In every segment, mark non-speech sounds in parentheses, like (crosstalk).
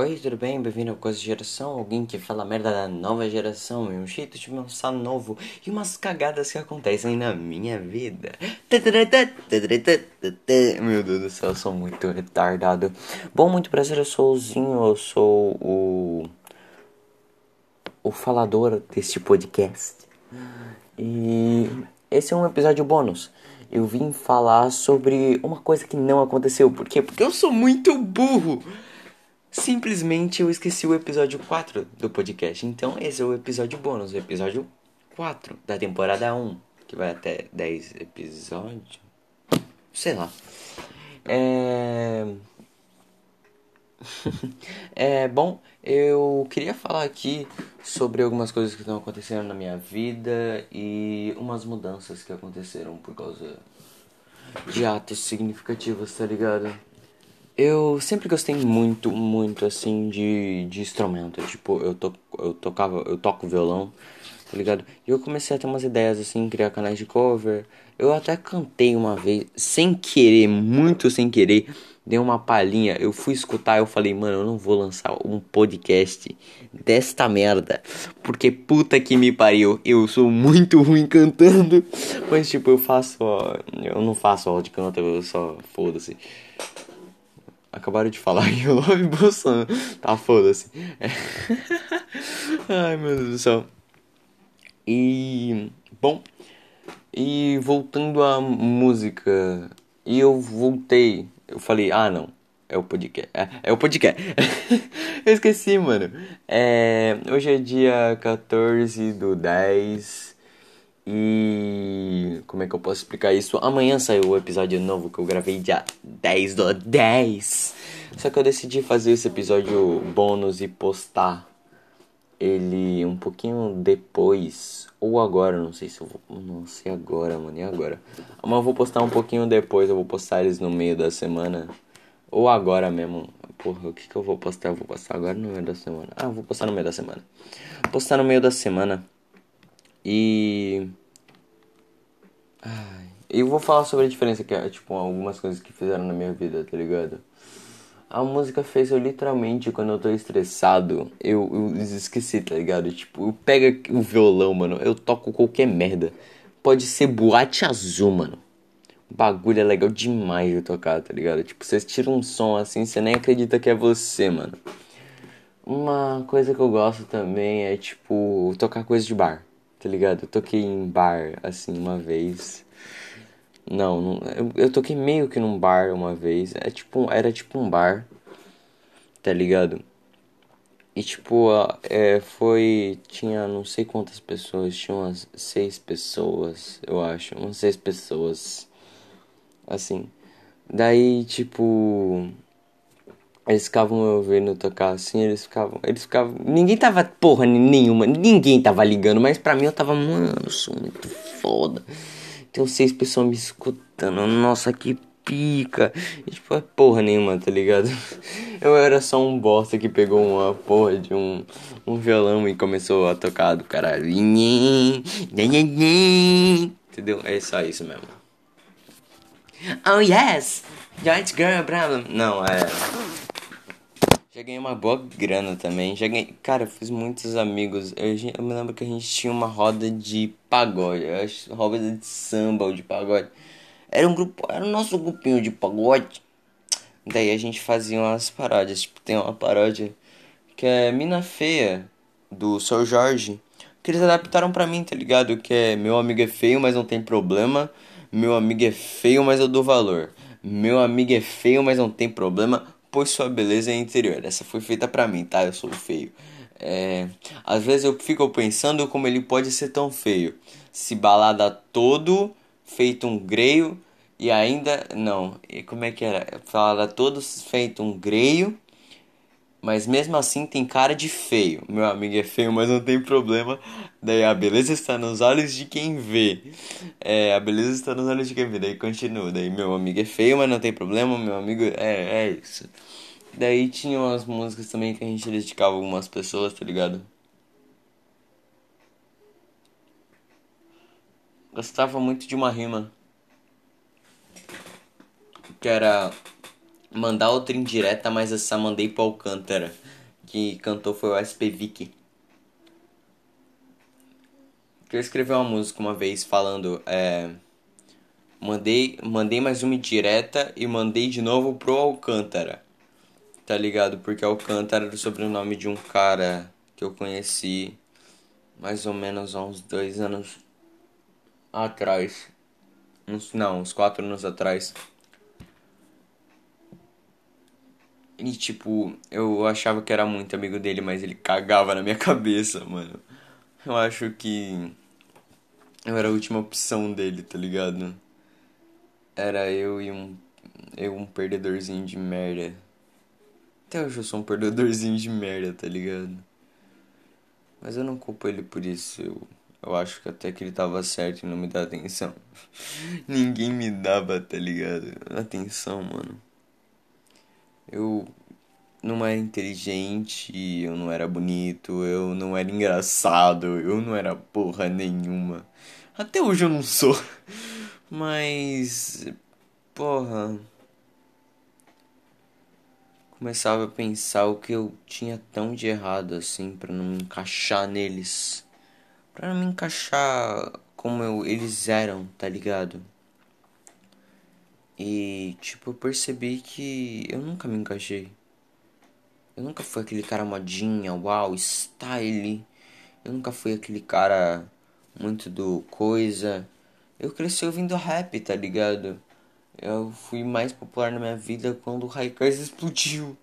Oi, tudo bem? Bem-vindo ao Coisa de Geração. Alguém que fala merda da nova geração e um jeito de pensar novo e umas cagadas que acontecem na minha vida. Meu Deus do céu, eu sou muito retardado. Bom, muito prazer, eu sou o Zinho, eu sou o. o falador deste podcast. E esse é um episódio bônus. Eu vim falar sobre uma coisa que não aconteceu. Por quê? Porque eu sou muito burro. Simplesmente eu esqueci o episódio 4 do podcast. Então esse é o episódio bônus, o episódio 4 da temporada 1, que vai até 10 episódios. Sei lá. É. (laughs) é bom, eu queria falar aqui sobre algumas coisas que estão acontecendo na minha vida e umas mudanças que aconteceram por causa de atos significativos, tá ligado? Eu sempre gostei muito, muito assim de, de instrumento. Tipo, eu, to, eu tocava, eu toco violão, tá ligado? E eu comecei a ter umas ideias assim, criar canais de cover. Eu até cantei uma vez, sem querer, muito sem querer, dei uma palhinha. Eu fui escutar, eu falei, mano, eu não vou lançar um podcast desta merda. Porque puta que me pariu, eu sou muito ruim cantando. Mas tipo, eu faço, ó, eu não faço aula de canto, eu só foda-se. Acabaram de falar (laughs) que o Love Bolsonaro. Tá foda-se. É. (laughs) Ai meu Deus do céu. E. Bom. E voltando à música. E eu voltei. Eu falei, ah não. É o podcast. É, é o podcast. (laughs) eu esqueci, mano. É, hoje é dia 14 do 10. E como é que eu posso explicar isso? Amanhã saiu o episódio novo que eu gravei dia 10 do 10. Só que eu decidi fazer esse episódio bônus e postar ele um pouquinho depois. Ou agora, não sei se eu vou. Não sei agora, mano. E agora? Mas eu vou postar um pouquinho depois. Eu vou postar eles no meio da semana. Ou agora mesmo. Porra, o que, que eu vou postar? Eu vou postar agora no meio da semana. Ah, vou postar no meio da semana. Postar no meio da semana. E. Eu vou falar sobre a diferença que é, tipo, algumas coisas que fizeram na minha vida, tá ligado? A música fez eu literalmente, quando eu tô estressado, eu, eu esqueci, tá ligado? Tipo, eu pego o violão, mano, eu toco qualquer merda. Pode ser boate azul, mano. O bagulho é legal demais de tocar, tá ligado? Tipo, você tira um som assim, você nem acredita que é você, mano. Uma coisa que eu gosto também é, tipo, tocar coisa de bar tá ligado? Eu toquei em bar, assim, uma vez. Não, não eu, eu, toquei meio que num bar uma vez. É tipo, era tipo um bar, tá ligado? E tipo, é, foi. Tinha não sei quantas pessoas, tinha umas seis pessoas, eu acho. Umas seis pessoas. Assim. Daí, tipo. Eles ficavam eu vendo tocar assim, eles ficavam. Eles ficavam. Ninguém tava porra nenhuma, ninguém tava ligando, mas pra mim eu tava, mano, eu sou muito foda. Tem seis pessoas me escutando, nossa, que pica. E, tipo, é porra nenhuma, tá ligado? (laughs) Eu era só um bosta que pegou uma porra de um, um violão e começou a tocar do caralho. Entendeu? É só isso mesmo. Oh yes! Giant Girl Brava. Não, é. Já ganhei uma boa grana também. Já ganhei. Cara, fiz muitos amigos. Eu, eu, me lembro que a gente tinha uma roda de pagode. Roda de samba ou de pagode. Era um grupo. Era o nosso grupinho de pagode. Daí a gente fazia umas paródias. Tipo, tem uma paródia que é Mina Feia, do Seu Jorge. Que eles adaptaram pra mim, tá ligado? Que é Meu amigo é feio, mas não tem problema. Meu amigo é feio, mas eu dou valor. Meu amigo é feio, mas não tem problema pois sua beleza é interior. Essa foi feita para mim, tá? Eu sou feio. É, às vezes eu fico pensando como ele pode ser tão feio. Se balada todo, feito um greio e ainda. Não, e como é que era? Balada todo feito um greio mas mesmo assim tem cara de feio. Meu amigo é feio, mas não tem problema. Daí a beleza está nos olhos de quem vê. É, a beleza está nos olhos de quem vê. Daí continua. Daí meu amigo é feio, mas não tem problema. Meu amigo é, é isso. Daí tinha umas músicas também que a gente dedicava algumas pessoas, tá ligado? Gostava muito de uma rima. Que era mandar outra indireta, mas essa mandei pro Alcântara. Que cantou foi o SP Vicky. Que eu escrevi uma música uma vez falando. É, mandei, mandei mais uma indireta e mandei de novo pro Alcântara. Tá ligado? Porque Alcântara era o sobrenome de um cara que eu conheci mais ou menos há uns dois anos atrás. Não, uns quatro anos atrás. E tipo, eu achava que era muito amigo dele, mas ele cagava na minha (laughs) cabeça, mano. Eu acho que eu era a última opção dele, tá ligado? Era eu e um. Eu um perdedorzinho de merda. Até hoje eu sou um perdedorzinho de merda, tá ligado? Mas eu não culpo ele por isso. Eu, eu acho que até que ele tava certo em não me dar atenção. (laughs) Ninguém me dava, tá ligado? Atenção, mano. Eu não era inteligente, eu não era bonito, eu não era engraçado, eu não era porra nenhuma. Até hoje eu não sou. (laughs) Mas. Porra. Começava a pensar o que eu tinha tão de errado assim para não me encaixar neles. Pra não me encaixar como eu, eles eram, tá ligado? E, tipo, eu percebi que eu nunca me encaixei. Eu nunca fui aquele cara modinha, uau, style. Eu nunca fui aquele cara muito do coisa. Eu cresci ouvindo rap, tá ligado? Eu fui mais popular na minha vida quando o Raikais (laughs) explodiu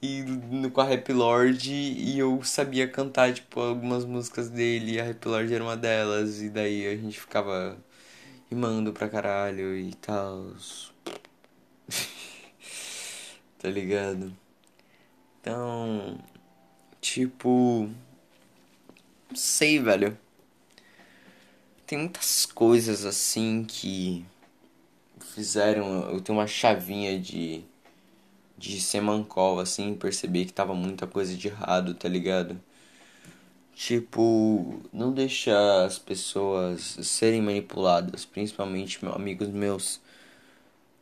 e no, com a Rap Lord e eu sabia cantar tipo algumas músicas dele, e a Rap Lord era uma delas e daí a gente ficava rimando pra caralho e tal. (laughs) tá ligado? Então, tipo, não sei, velho. Tem muitas coisas assim que fizeram. Eu tenho uma chavinha de. de semancol, assim, perceber que tava muita coisa de errado, tá ligado? Tipo, não deixar as pessoas serem manipuladas, principalmente amigos meus.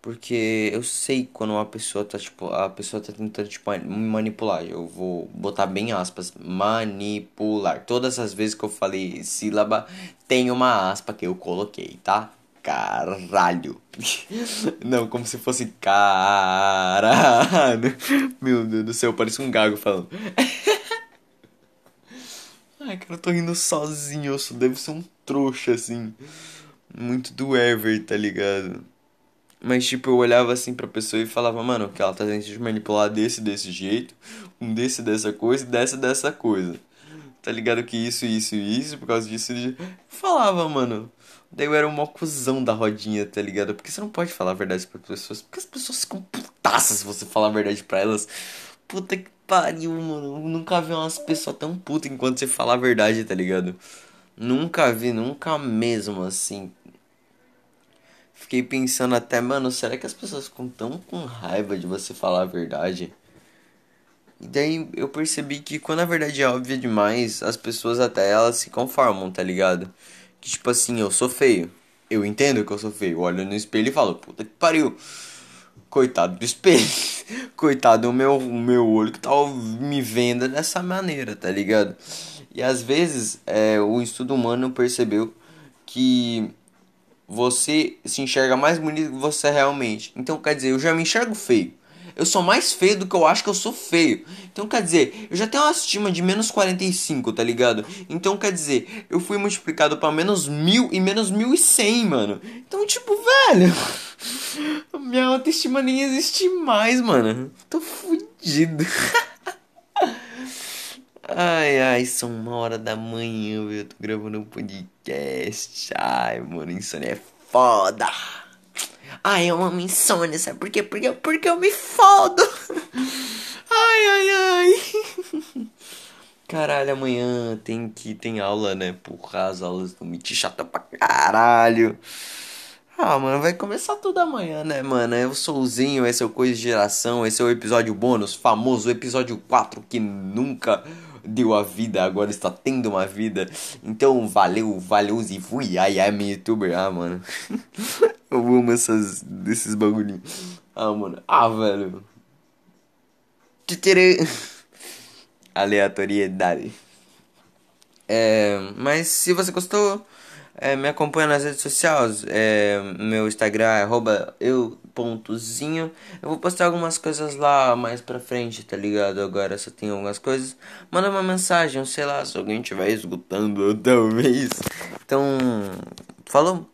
Porque eu sei quando uma pessoa tá, tipo, a pessoa tá tentando, tipo, me manipular. Eu vou botar bem aspas, manipular. Todas as vezes que eu falei sílaba, tem uma aspa que eu coloquei, tá? Caralho. (laughs) Não, como se fosse caralho. (laughs) Meu Deus do céu, parece um gago falando. (laughs) Ai, cara, eu tô rindo sozinho. Eu só devo ser um trouxa, assim. Muito do ever, tá ligado? Mas, tipo, eu olhava assim pra pessoa e falava, mano, que ela tá tentando te manipular desse, desse jeito, um desse, dessa coisa e dessa, dessa coisa. Tá ligado que isso, isso e isso, por causa disso. Eu falava, mano. Daí eu era um mocuzão da rodinha, tá ligado? Porque você não pode falar a verdade pra pessoas. Porque as pessoas ficam putaças se você falar a verdade pra elas. Puta que pariu, mano. Eu nunca vi umas pessoas tão putas enquanto você fala a verdade, tá ligado? Nunca vi, nunca mesmo, assim. Fiquei pensando até, mano, será que as pessoas ficam tão com raiva de você falar a verdade? E daí eu percebi que quando a verdade é óbvia demais, as pessoas até elas se conformam, tá ligado? Que tipo assim, eu sou feio. Eu entendo que eu sou feio. Eu olho no espelho e falo, puta que pariu. Coitado do espelho. (laughs) Coitado do meu, meu olho que tá me vendo dessa maneira, tá ligado? E às vezes é, o estudo humano percebeu que você se enxerga mais bonito que você realmente. Então, quer dizer, eu já me enxergo feio. Eu sou mais feio do que eu acho que eu sou feio. Então, quer dizer, eu já tenho uma estima de menos 45, tá ligado? Então, quer dizer, eu fui multiplicado para menos mil e menos mil e cem, mano. Então, tipo, velho. (laughs) Minha autoestima nem existe mais, mano. Tô fudido. (laughs) Ai, ai, são uma hora da manhã, eu tô gravando um podcast. Ai, mano, insônia é foda. Ai, eu amo insônia, sabe por quê? Porque, porque eu me fodo. (laughs) Ai, ai, ai. (laughs) Caralho, amanhã tem que tem aula, né? Porra, as aulas do MIT chata pra caralho. Ah, mano, vai começar tudo amanhã, né, mano? Eu sou o Zinho, esse é o Coisa de Geração, esse é o episódio bônus, famoso episódio 4 que nunca deu a vida, agora está tendo uma vida. Então, valeu, valeu e fui. Ai, ai, meu youtuber. Ah, mano. (laughs) Eu amo essas, desses bagulhinhos. Ah, mano. Ah, velho. (laughs) Aleatoriedade. É, mas se você gostou, é, me acompanha nas redes sociais. É, meu Instagram é eu.zinho. Eu vou postar algumas coisas lá mais pra frente, tá ligado? Agora só tem algumas coisas. Manda uma mensagem, sei lá, se alguém estiver escutando, talvez. Então, falou.